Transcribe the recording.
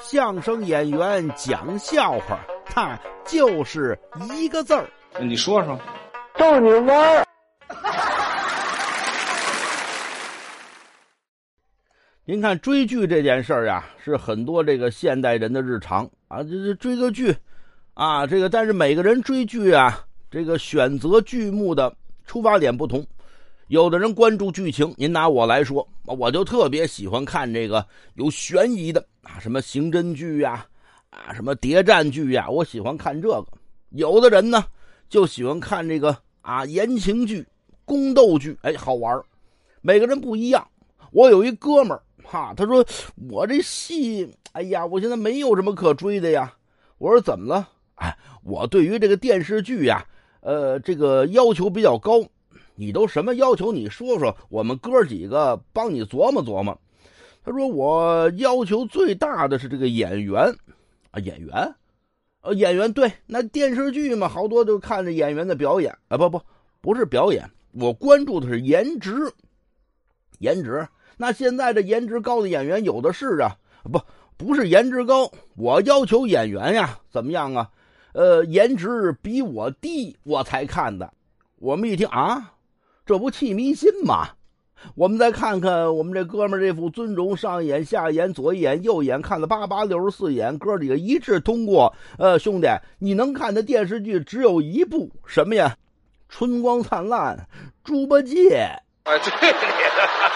相声演员讲笑话，他就是一个字儿。你说说，逗你玩儿。您看追剧这件事儿呀，是很多这个现代人的日常啊，这这追个剧，啊，这个但是每个人追剧啊，这个选择剧目的出发点不同。有的人关注剧情，您拿我来说，我就特别喜欢看这个有悬疑的啊，什么刑侦剧呀，啊，什么谍战剧呀，我喜欢看这个。有的人呢，就喜欢看这个啊言情剧、宫斗剧，哎，好玩每个人不一样。我有一哥们儿，哈，他说我这戏，哎呀，我现在没有什么可追的呀。我说怎么了？哎，我对于这个电视剧呀，呃，这个要求比较高。你都什么要求？你说说，我们哥几个帮你琢磨琢磨。他说：“我要求最大的是这个演员啊，演员，呃，演员对，那电视剧嘛，好多都看着演员的表演啊，不不，不是表演，我关注的是颜值，颜值。那现在这颜值高的演员有的是啊，不，不是颜值高，我要求演员呀，怎么样啊？呃，颜值比我低，我才看的。我们一听啊。”这不气迷心吗？我们再看看我们这哥们这副尊容，上眼、下眼、左眼、右眼，看了八八六十四眼，哥几个一致通过。呃，兄弟，你能看的电视剧只有一部，什么呀？春光灿烂，猪八戒。哎，对。